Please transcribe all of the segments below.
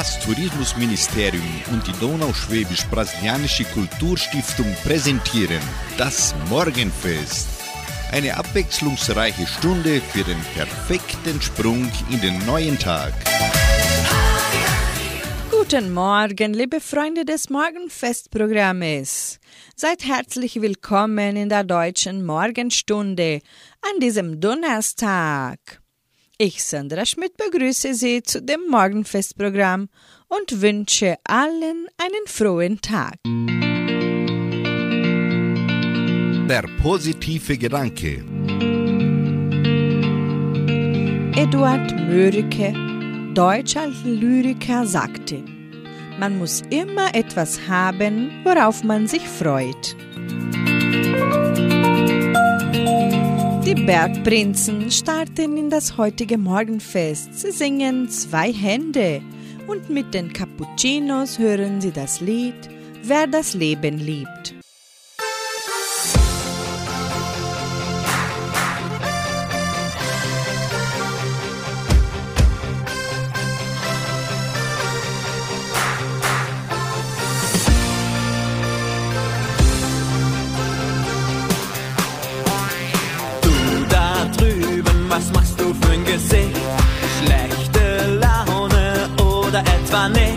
Das Tourismusministerium und die Donauschwäbisch-Brasilianische Kulturstiftung präsentieren das Morgenfest. Eine abwechslungsreiche Stunde für den perfekten Sprung in den neuen Tag. Guten Morgen, liebe Freunde des Morgenfestprogrammes. Seid herzlich willkommen in der deutschen Morgenstunde an diesem Donnerstag. Ich, Sandra Schmidt, begrüße Sie zu dem Morgenfestprogramm und wünsche allen einen frohen Tag. Der positive Gedanke. Eduard Mörike, deutscher Lyriker, sagte, man muss immer etwas haben, worauf man sich freut. Die Bergprinzen starten in das heutige Morgenfest. Sie singen zwei Hände und mit den Cappuccinos hören sie das Lied Wer das Leben liebt. Oder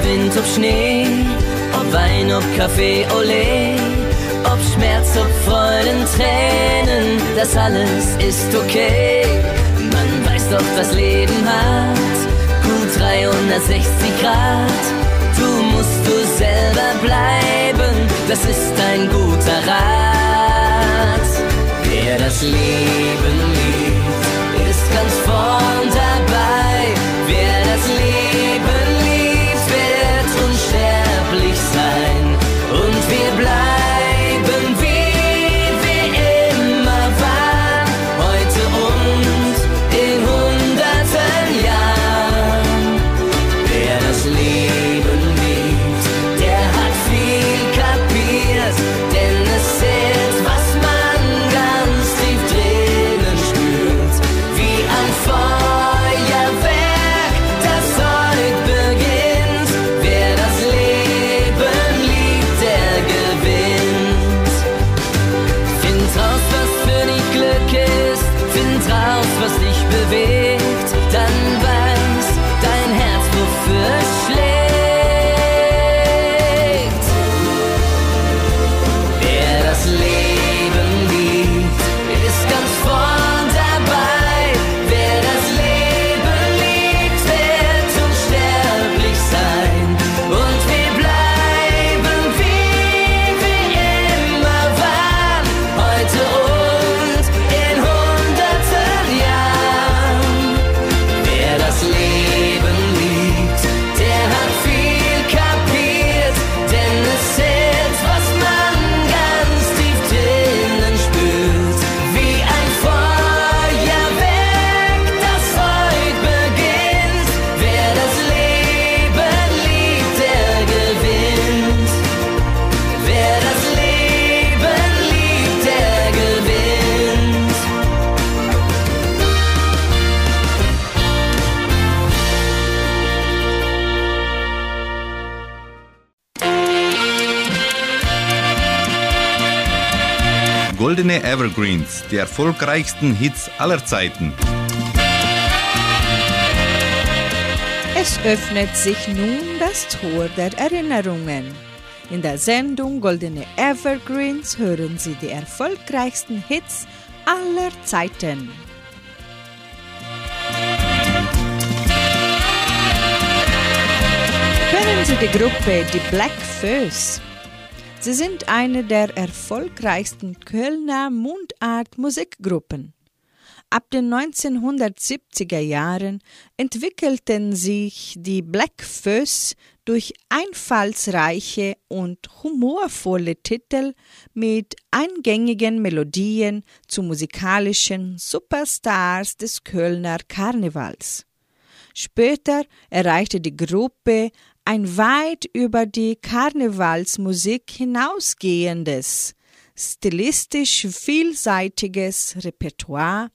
ob Wind, ob Schnee, ob Wein, ob Kaffee, Olé, ob Schmerz, ob Freuden, Tränen, das alles ist okay. Man weiß doch, das Leben hat gut 360 Grad. Du musst du selber bleiben, das ist ein guter Rat. Wer das Leben liebt, ist ganz vorn dabei. Wer sein. Und wir bleiben Evergreens, die erfolgreichsten Hits aller Zeiten. Es öffnet sich nun das Tor der Erinnerungen. In der Sendung Goldene Evergreens hören Sie die erfolgreichsten Hits aller Zeiten. Hören Sie die Gruppe Die Black Föß. Sie sind eine der erfolgreichsten Kölner Mundart-Musikgruppen. Ab den 1970er Jahren entwickelten sich die Black Föß durch einfallsreiche und humorvolle Titel mit eingängigen Melodien zu musikalischen Superstars des Kölner Karnevals. Später erreichte die Gruppe ein weit über die Karnevalsmusik hinausgehendes, stilistisch vielseitiges Repertoire,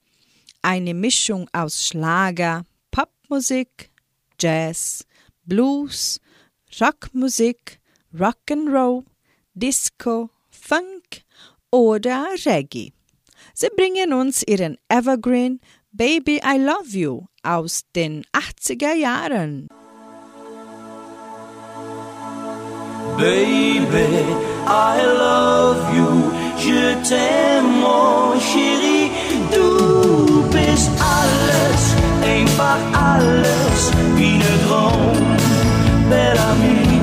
eine Mischung aus Schlager, Popmusik, Jazz, Blues, Rockmusik, Rock'n'Roll, Disco, Funk oder Reggae. Sie bringen uns ihren Evergreen Baby I Love You aus den 80er Jahren. Baby, I love you. Je t'aime, mon chéri. Du bist alles, einfach alles, wie de droom. Bel ami,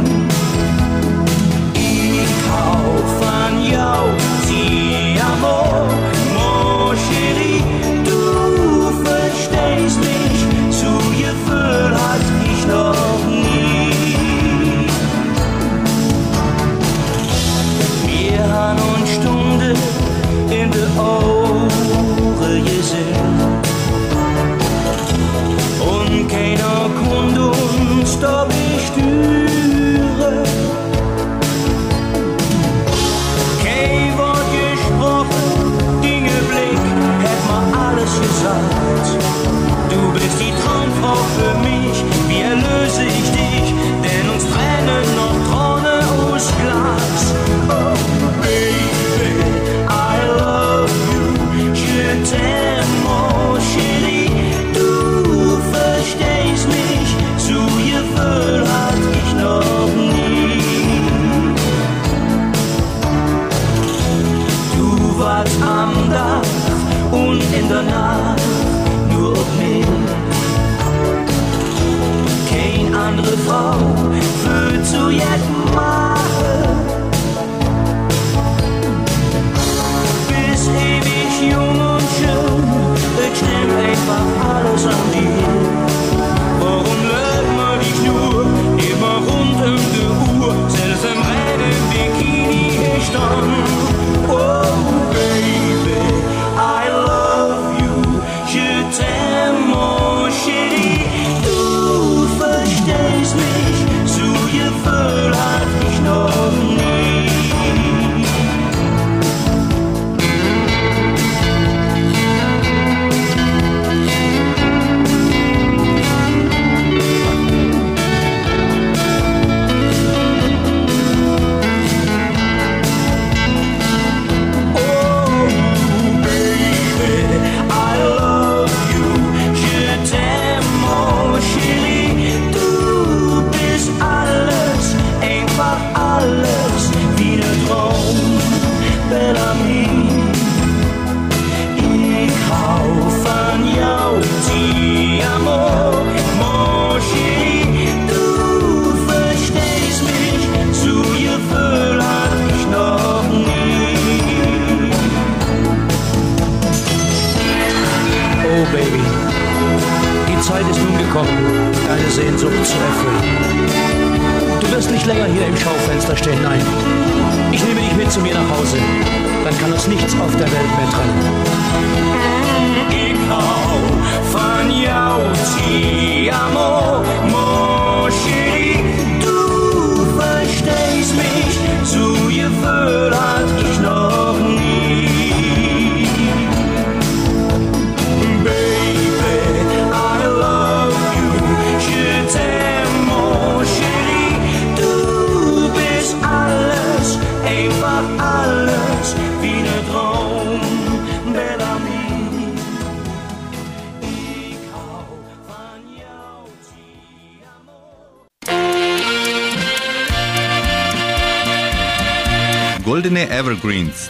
ik hou van jou, ti amor.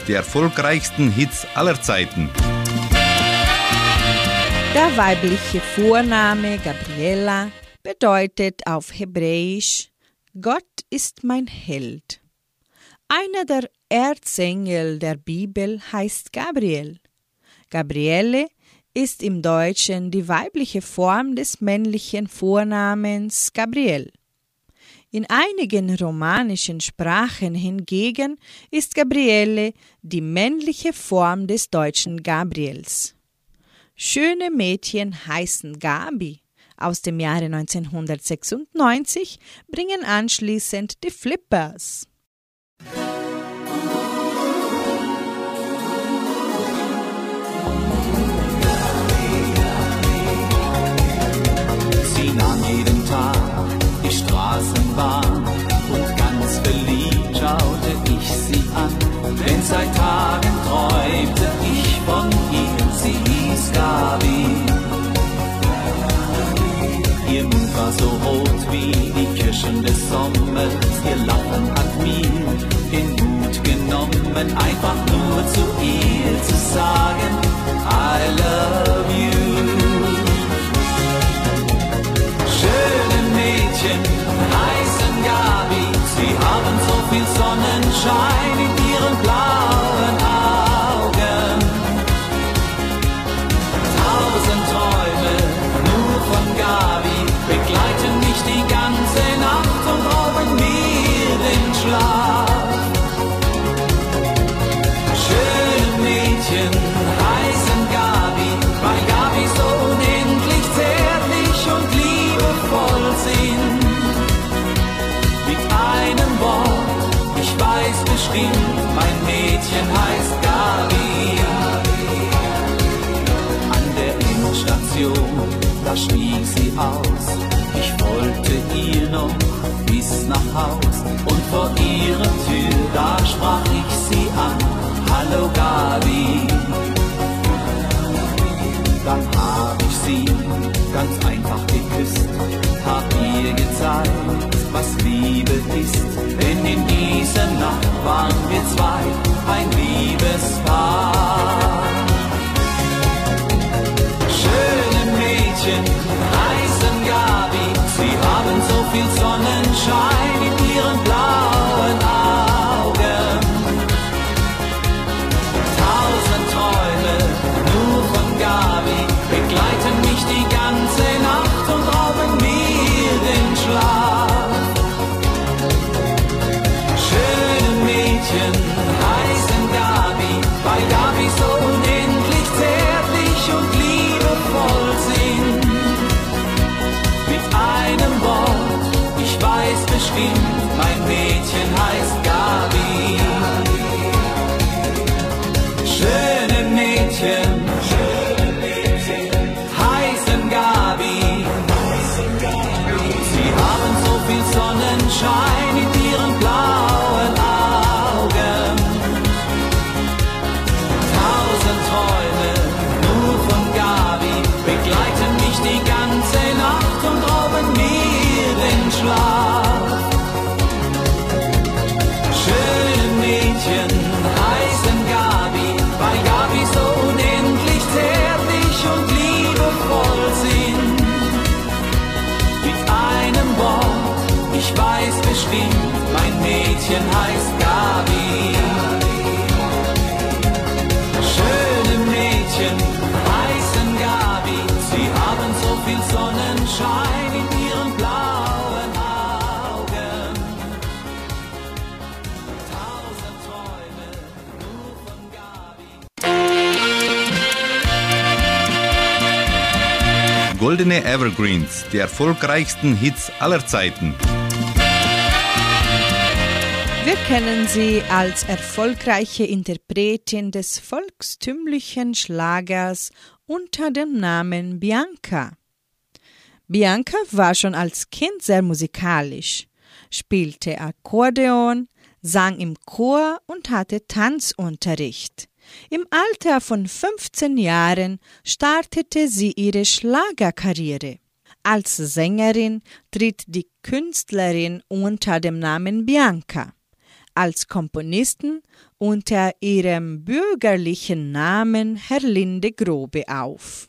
Die erfolgreichsten Hits aller Zeiten. Der weibliche Vorname Gabriela bedeutet auf Hebräisch Gott ist mein Held. Einer der Erzengel der Bibel heißt Gabriel. Gabriele ist im Deutschen die weibliche Form des männlichen Vornamens Gabriel. In einigen romanischen Sprachen hingegen ist Gabriele die männliche Form des deutschen Gabriels. Schöne Mädchen heißen Gabi aus dem Jahre 1996 bringen anschließend die Flippers. Straßenbahn und ganz verliebt schaute ich sie an. Denn seit Tagen träumte ich von ihr, sie hieß Gabi. Ihr Mund war so rot wie die Kirschen des Sommers, ihr Lachen hat mir den Mut genommen, einfach nur zu ihr zu sagen, I love you. Schöne Mädchen haben so viel Sonnenschein in ihren blauen da stieg sie aus. Ich folgte ihr noch bis nach Haus und vor ihrer Tür, da sprach ich sie an. Hallo Gabi. Dann hab ich sie ganz einfach geküsst, hab ihr gezeigt, was Liebe ist. Denn in dieser Nacht waren wir zwei, ein Liebespaar. shine. Bestimmt, mein Mädchen heißt Gabi. Goldene Evergreens, die erfolgreichsten Hits aller Zeiten. Wir kennen sie als erfolgreiche Interpretin des volkstümlichen Schlagers unter dem Namen Bianca. Bianca war schon als Kind sehr musikalisch, spielte Akkordeon, sang im Chor und hatte Tanzunterricht. Im Alter von 15 Jahren startete sie ihre Schlagerkarriere. Als Sängerin tritt die Künstlerin unter dem Namen Bianca, als Komponistin unter ihrem bürgerlichen Namen Herlinde Grobe auf.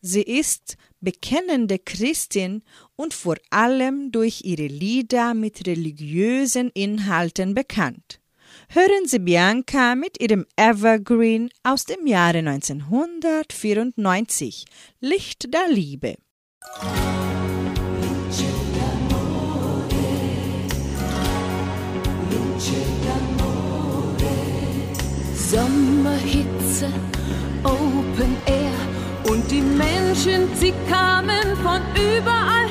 Sie ist bekennende Christin und vor allem durch ihre Lieder mit religiösen Inhalten bekannt. Hören Sie Bianca mit ihrem Evergreen aus dem Jahre 1994, Licht der Liebe. Sommerhitze, Open Air und die Menschen, sie kamen von überall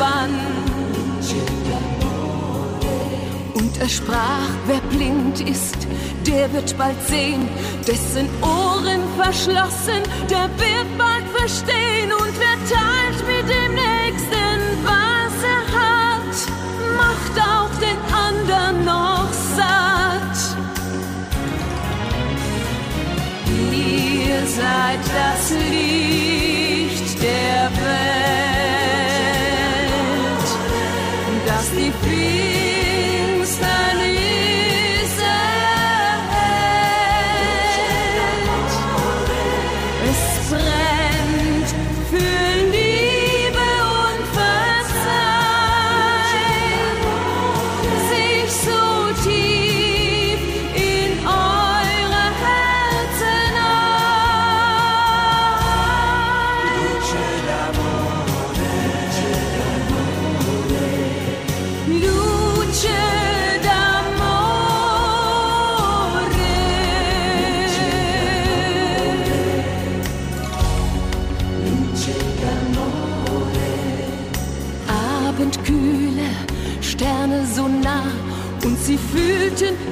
Bann. Und er sprach, wer blind ist, der wird bald sehen, dessen Ohren verschlossen, der wird bald verstehen und wer teilt mit dem Nächsten, was er hat, macht auch den anderen noch satt. Ihr seid das Licht der Welt, das die Finsternis erhält.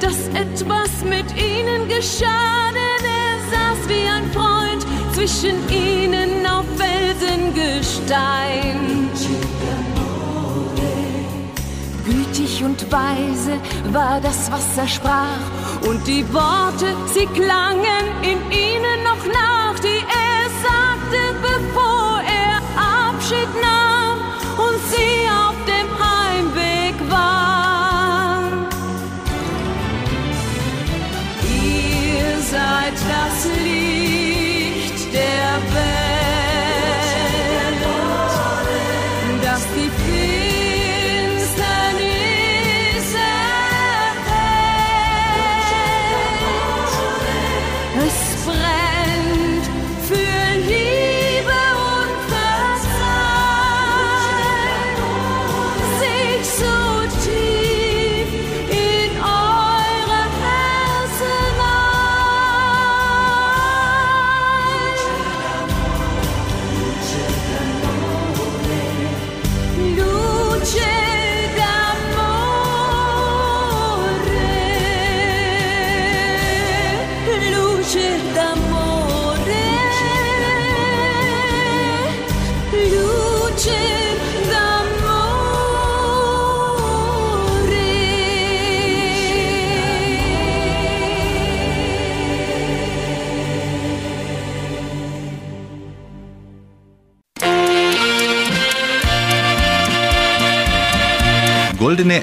Dass etwas mit ihnen geschah, denn er saß wie ein Freund zwischen ihnen auf Felsengestein. Gütig und weise war das, was er sprach, und die Worte, sie klangen in ihnen Licht der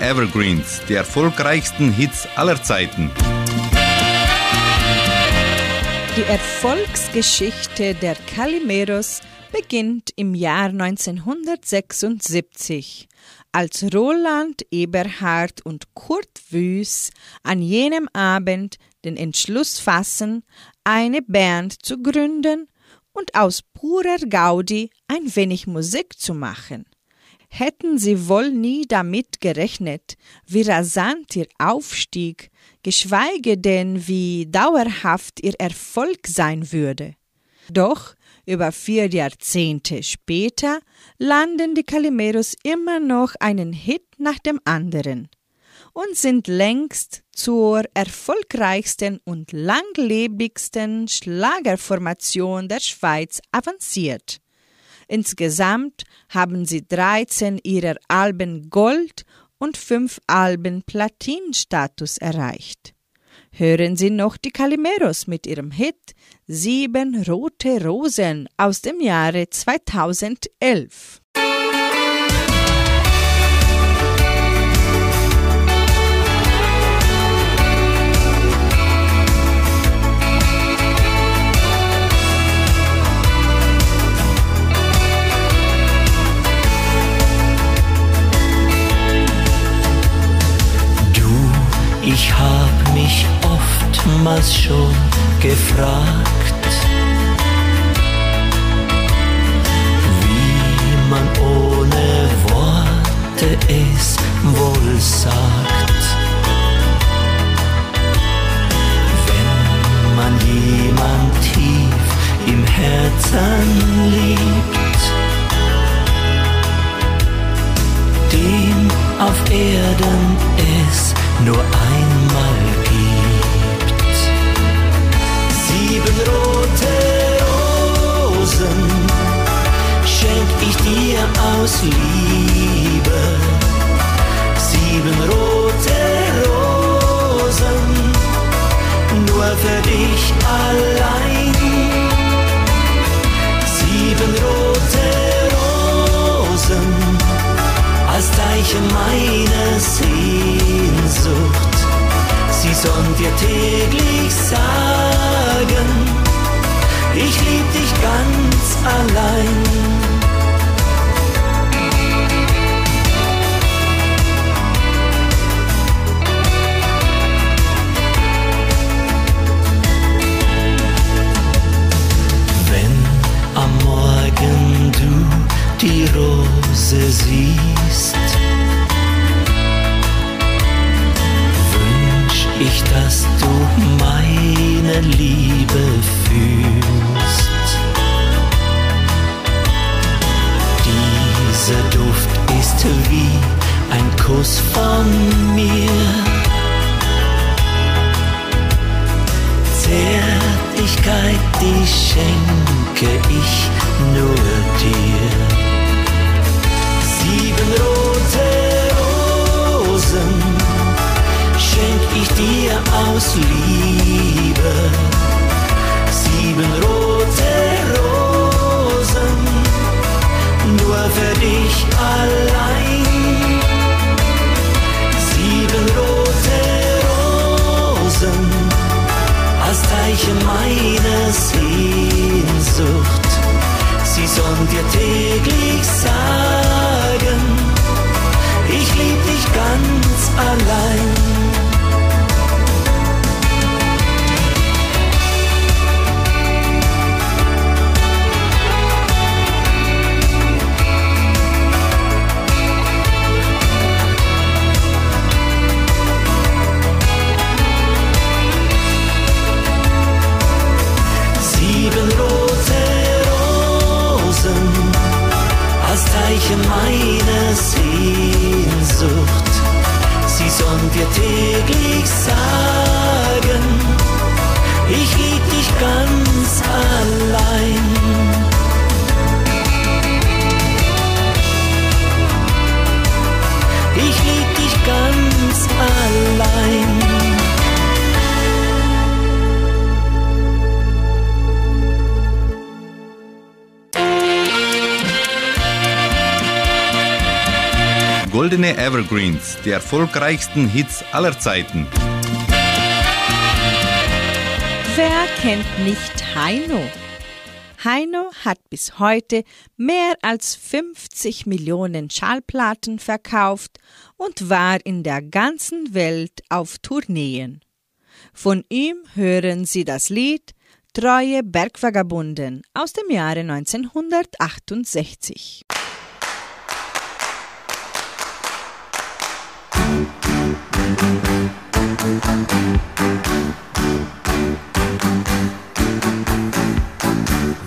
Evergreens, die erfolgreichsten Hits aller Zeiten. Die Erfolgsgeschichte der Calimeros beginnt im Jahr 1976, als Roland Eberhard und Kurt Wüß an jenem Abend den Entschluss fassen, eine Band zu gründen und aus purer Gaudi ein wenig Musik zu machen. Hätten sie wohl nie damit gerechnet, wie rasant ihr Aufstieg geschweige denn wie dauerhaft ihr Erfolg sein würde. Doch über vier Jahrzehnte später landen die Calimeros immer noch einen Hit nach dem anderen und sind längst zur erfolgreichsten und langlebigsten Schlagerformation der Schweiz avanciert. Insgesamt haben sie 13 ihrer Alben Gold und fünf Alben Platinstatus erreicht. Hören Sie noch die Calimeros mit ihrem Hit Sieben rote Rosen aus dem Jahre 2011. Ich hab mich oftmals schon gefragt, wie man ohne Worte es wohl sagt. Wenn man jemand tief im Herzen liebt, dem auf Erden es nur einmal gibt. Sieben rote Rosen schenk ich dir aus Liebe. Evergreens, die erfolgreichsten Hits aller Zeiten. Wer kennt nicht Heino? Heino hat bis heute mehr als 50 Millionen Schallplatten verkauft und war in der ganzen Welt auf Tourneen. Von ihm hören Sie das Lied Treue Bergvagabunden aus dem Jahre 1968.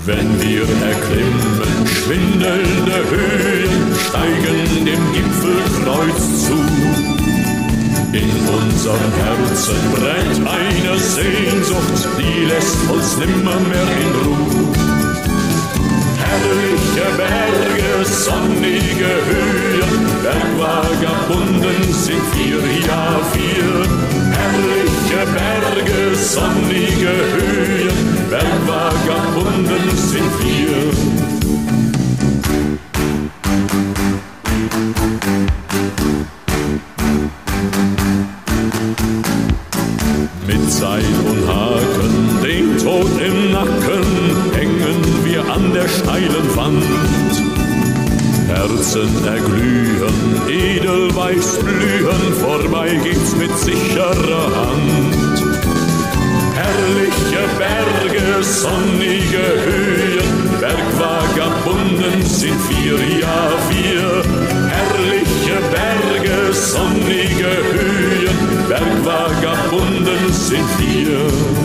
Wenn wir erklimmen schwindelnde Höhen, steigen dem Gipfelkreuz zu. In unserem Herzen brennt eine Sehnsucht, die lässt uns nimmermehr in Ruhe. Herrliche Berge, sonnige Höhen, Bergvagabunden sind wir, ja wir. Herrliche Berge, sonnige Höhen, Bergvagabunden sind wir. Mit Seil und Haken, den Tod im Nacken, wir an der steilen Wand. Herzen erglühen, edelweiß blühen, vorbei geht's mit sicherer Hand. Herrliche Berge, sonnige Höhen, Bergvagabunden sind wir, ja wir. Herrliche Berge, sonnige Höhen, Bergvagabunden sind wir.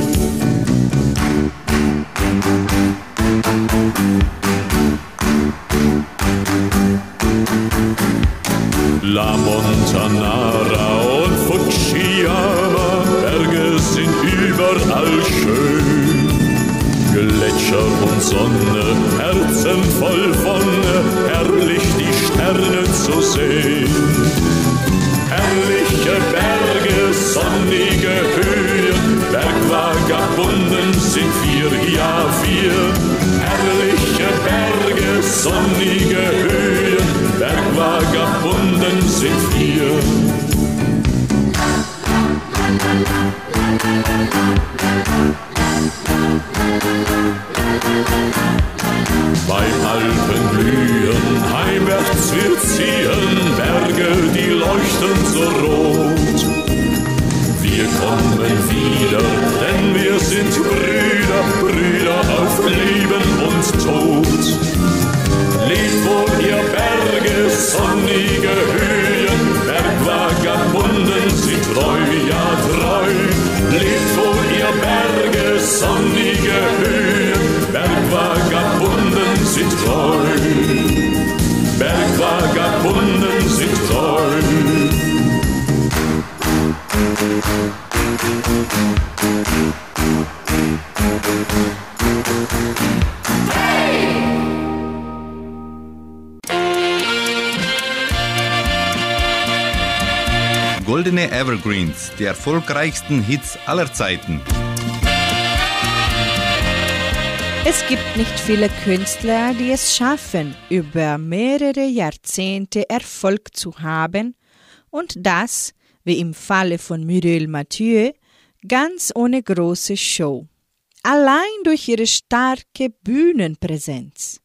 Sind treu. Goldene Evergreens, die erfolgreichsten Hits aller Zeiten. Es gibt nicht viele Künstler, die es schaffen, über mehrere Jahrzehnte Erfolg zu haben und das, wie im Falle von Muriel Mathieu, ganz ohne große Show. Allein durch ihre starke Bühnenpräsenz.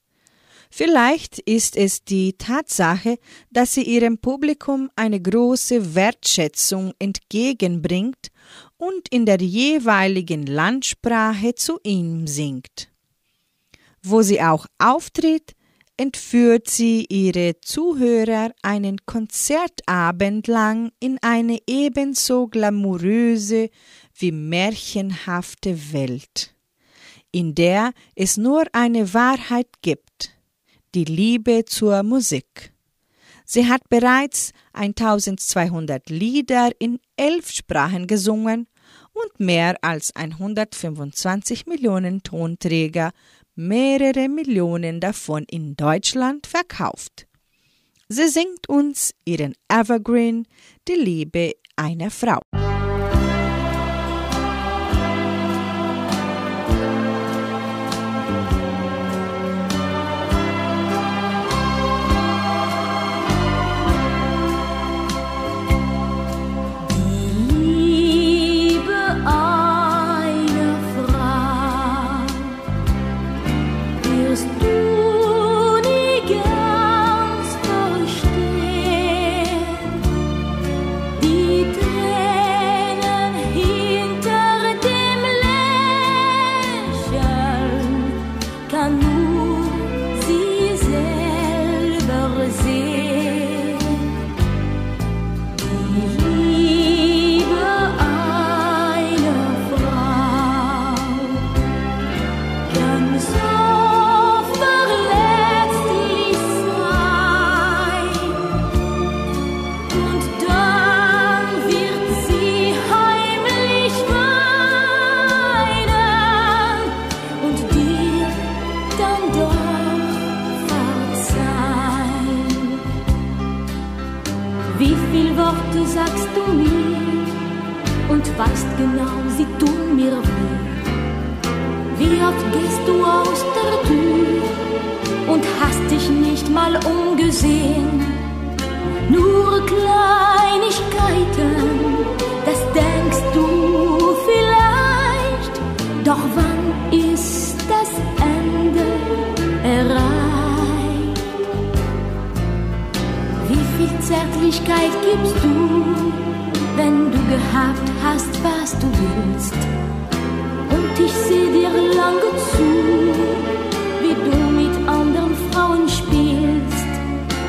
Vielleicht ist es die Tatsache, dass sie ihrem Publikum eine große Wertschätzung entgegenbringt und in der jeweiligen Landsprache zu ihm singt. Wo sie auch auftritt, entführt sie ihre Zuhörer einen Konzertabend lang in eine ebenso glamouröse wie märchenhafte Welt, in der es nur eine Wahrheit gibt, die Liebe zur Musik. Sie hat bereits 1200 Lieder in elf Sprachen gesungen und mehr als 125 Millionen Tonträger, mehrere Millionen davon in Deutschland verkauft. Sie singt uns ihren Evergreen, die Liebe einer Frau. Mal umgesehen? Nur Kleinigkeiten, das denkst du vielleicht. Doch wann ist das Ende erreicht? Wie viel Zärtlichkeit gibst du, wenn du gehabt hast, was du willst? Und ich seh dir lange zu,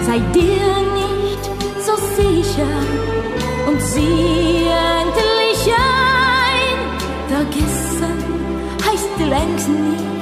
Sei dir nicht so sicher und sieh endlich ein. Vergessen heißt längst nicht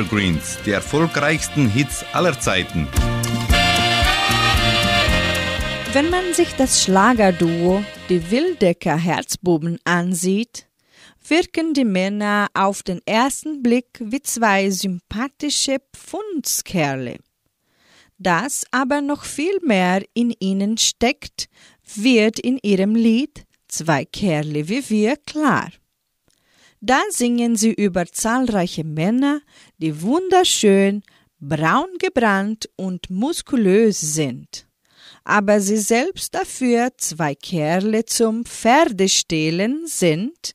Evergreens, die erfolgreichsten Hits aller Zeiten. Wenn man sich das Schlagerduo Die Wildecker Herzbuben ansieht, wirken die Männer auf den ersten Blick wie zwei sympathische Pfundskerle. Das aber noch viel mehr in ihnen steckt, wird in ihrem Lied Zwei Kerle wie wir klar. Da singen sie über zahlreiche Männer, die wunderschön, braun gebrannt und muskulös sind. Aber sie selbst dafür zwei Kerle zum Pferdestehlen sind,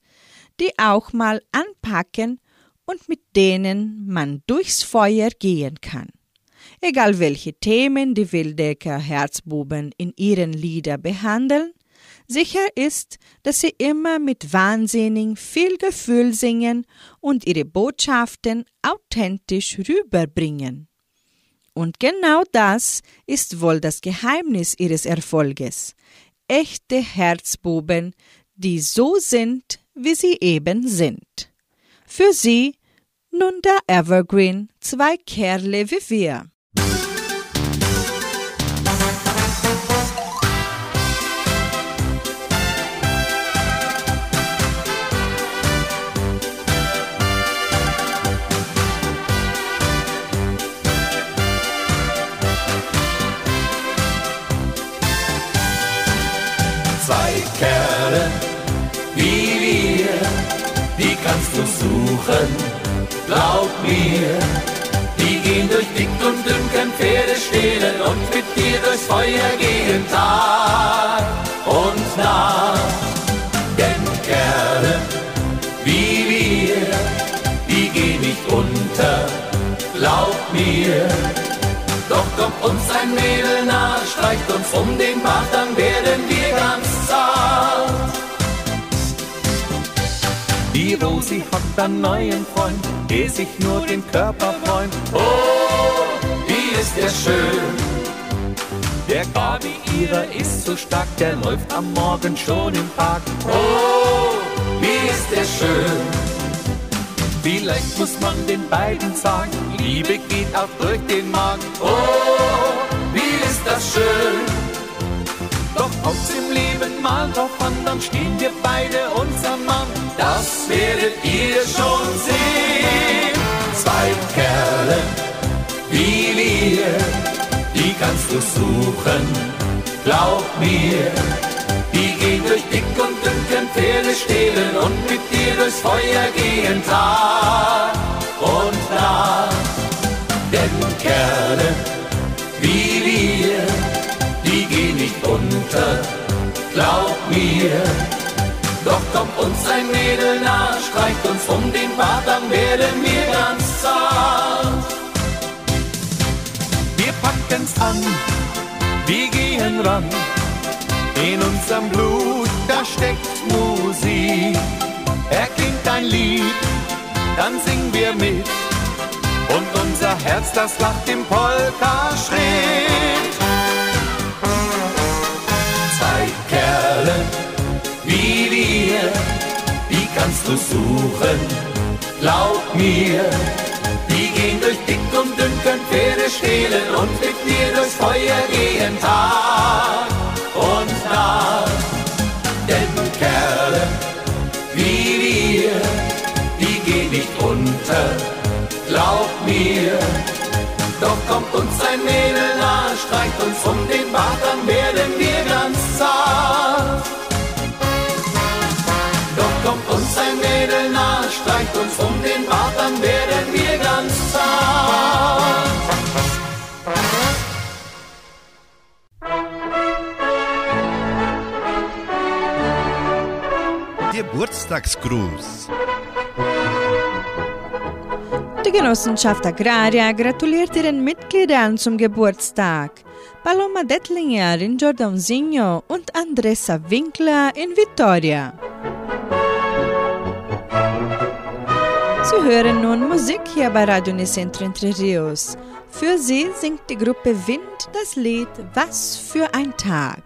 die auch mal anpacken und mit denen man durchs Feuer gehen kann. Egal welche Themen die Wildecker Herzbuben in ihren Lieder behandeln, Sicher ist, dass sie immer mit wahnsinnig viel Gefühl singen und ihre Botschaften authentisch rüberbringen. Und genau das ist wohl das Geheimnis ihres Erfolges. Echte Herzbuben, die so sind, wie sie eben sind. Für sie nun der Evergreen, zwei Kerle wie wir. Suchen, glaub mir. Die gehen durch dick und dünn, können Pferde stehlen und mit dir durchs Feuer gehen Tag und Nacht. Denn Kerle wie wir, die gehen nicht unter, glaub mir. Doch kommt uns ein Mädel nah, streicht uns um den Bart, dann werden wir Die Rosi hat einen neuen Freund, der sich nur den Körper freut. Oh, wie ist der schön. Der Gabi ihrer ist so stark, der läuft am Morgen schon im Park. Oh, wie ist der schön. Vielleicht muss man den beiden sagen, Liebe geht auch durch den Magen. Oh, wie ist das schön. Doch kommt's im Leben mal drauf an, dann stehen wir beide unser Mann werdet ihr schon sehen. Zwei Kerle wie wir, die kannst du suchen, glaub mir. Die gehen durch dick und dünken Pferde stehlen und mit dir durchs Feuer gehen Tag und Nacht. Denn Kerle wie wir, die gehen nicht unter, glaub mir. Doch kommt uns ein Mädel nah, streicht uns um den Bart, dann werden wir ganz zart. Wir packen's an, wir gehen ran. In unserem Blut, da steckt Musik. Erklingt ein Lied, dann singen wir mit. Und unser Herz, das lacht im Polka-Schritt. Die kannst du suchen, glaub mir. Die gehen durch dick und dünn, können Pferde stehlen und mit dir durchs Feuer gehen Tag und Nacht. Denn Kerle wie wir, die gehen nicht unter, glaub mir. Doch kommt uns ein Mädel nah, streicht uns um den Bart, dann werden wir Geburtstagsgruß. Die Genossenschaft Agraria gratuliert ihren Mitgliedern zum Geburtstag. Paloma Dettlinger in Jordãozinho und Andressa Winkler in Vitoria. Sie hören nun Musik hier bei Radio Nicentro Entre Rios. Für sie singt die Gruppe Wind das Lied Was für ein Tag.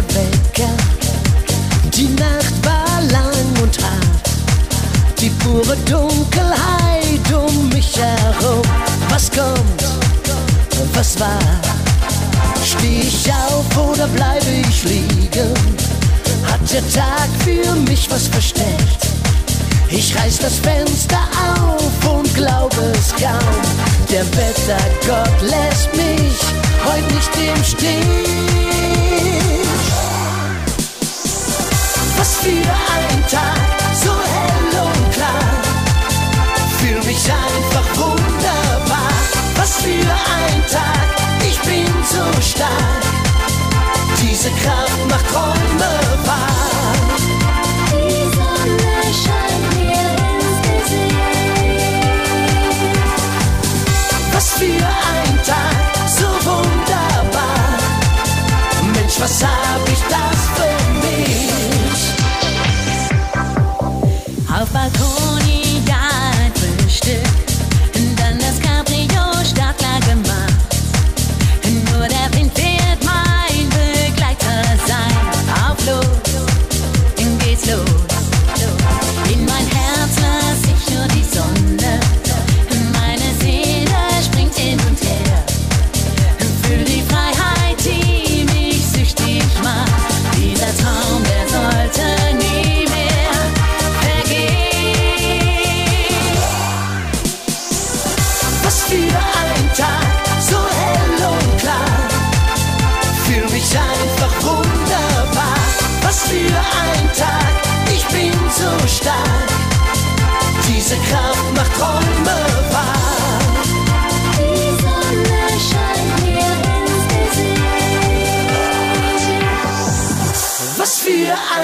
Der Wecker. Die Nacht war lang und hart. Die pure Dunkelheit um mich herum. Was kommt? Was war? Steh ich auf oder bleibe ich liegen? Hat der Tag für mich was versteckt? Ich reiß das Fenster auf und glaube es kaum. Der Wettergott lässt mich heute nicht im Stich. Diese Kraft macht Träume wahr.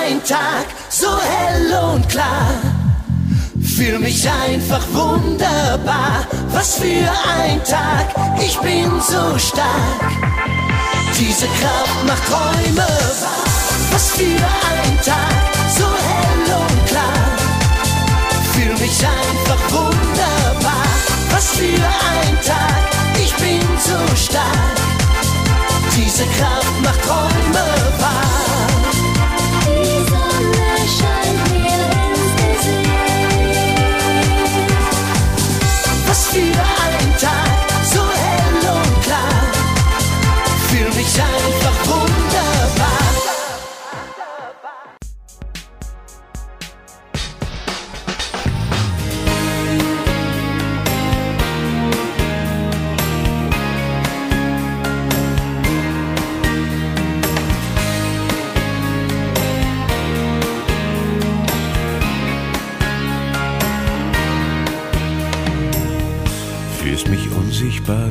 Ein Tag, so hell und klar. Fühl mich einfach wunderbar. Was für ein Tag, ich bin so stark. Diese Kraft macht Träume wahr. Was für ein Tag, so hell und klar. Fühl mich einfach wunderbar. Was für ein Tag, ich bin so stark. Diese Kraft macht Träume wahr.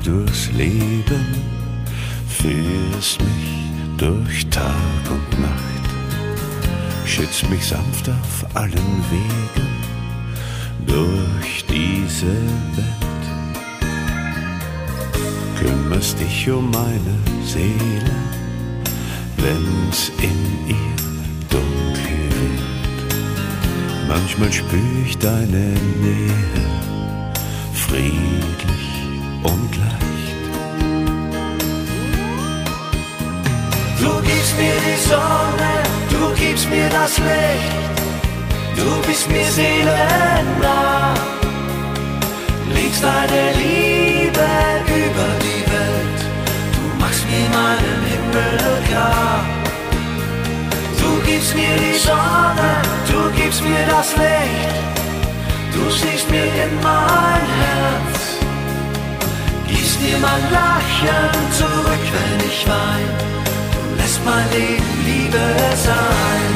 Durchs Leben, führst mich durch Tag und Nacht, schützt mich sanft auf allen Wegen durch diese Welt. Kümmerst dich um meine Seele, wenn's in ihr dunkel wird. Manchmal spür ich deine Nähe, friedlich und leicht. Du gibst mir die Sonne, du gibst mir das Licht, du bist mir seelennah. Legst deine Liebe über die Welt, du machst mir meinen Himmel klar. Du gibst mir die Sonne, du gibst mir das Licht, du siehst mir in mein Herz. Gibst mir mein Lachen zurück, wenn ich wein. Du lässt mein Leben Liebe sein.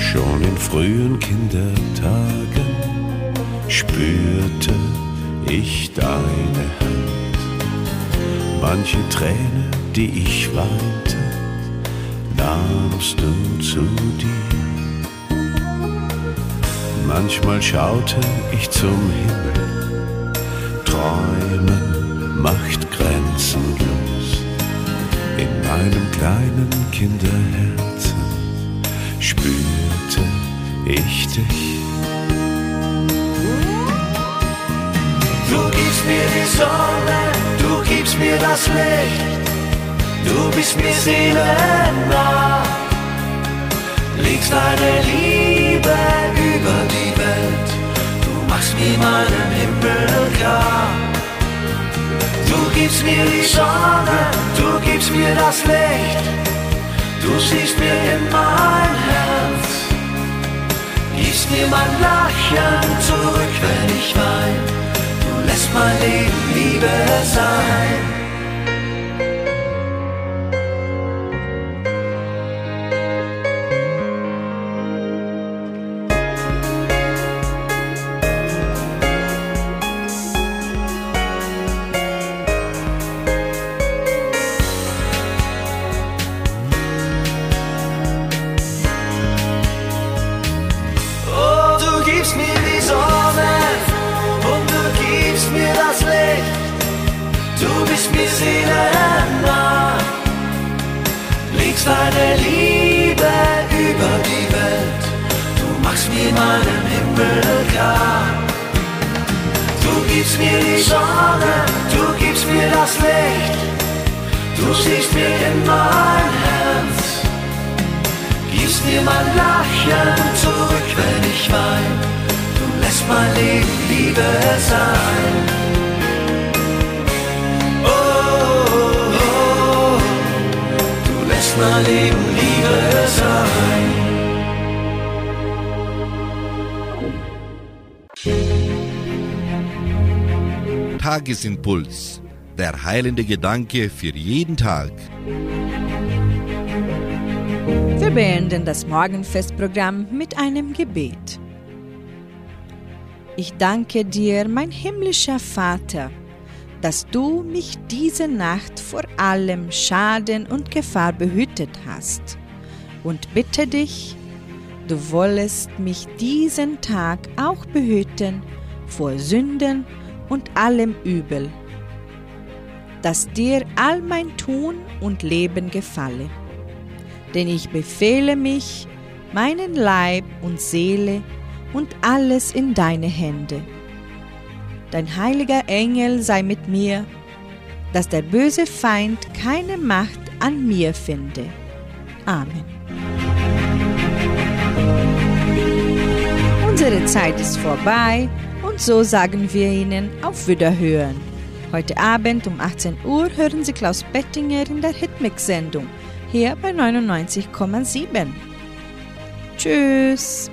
Schon in frühen Kindertagen spürte ich deine Hand. Manche Träne, die ich weinte, nahmst du zu dir. Manchmal schaute ich zum Himmel, Träumen macht grenzenlos. In meinem kleinen Kinderherzen spürte ich dich. Du gibst mir die Sonne, du gibst mir das Licht, du bist mir seelennah. Legst deine Liebe machst mir meinen Himmel klar. Du gibst mir die Sonne, du gibst mir das Licht, du siehst mir in mein Herz. Gibst mir mein Lachen zurück, wenn ich wein. Du lässt mein Leben Liebe sein. Tagesimpuls. Der heilende Gedanke für jeden Tag. Wir beenden das Morgenfestprogramm mit einem Gebet. Ich danke dir, mein himmlischer Vater, dass du mich diese Nacht vor allem Schaden und Gefahr behütet hast und bitte dich, du wollest mich diesen Tag auch behüten vor Sünden und allem Übel, dass dir all mein Tun und Leben gefalle denn ich befehle mich, meinen Leib und Seele und alles in deine Hände. Dein heiliger Engel sei mit mir, dass der böse Feind keine Macht an mir finde. Amen. Unsere Zeit ist vorbei und so sagen wir Ihnen auf Wiederhören. Heute Abend um 18 Uhr hören Sie Klaus Bettinger in der Hitmix-Sendung hier bei 99,7. Tschüss.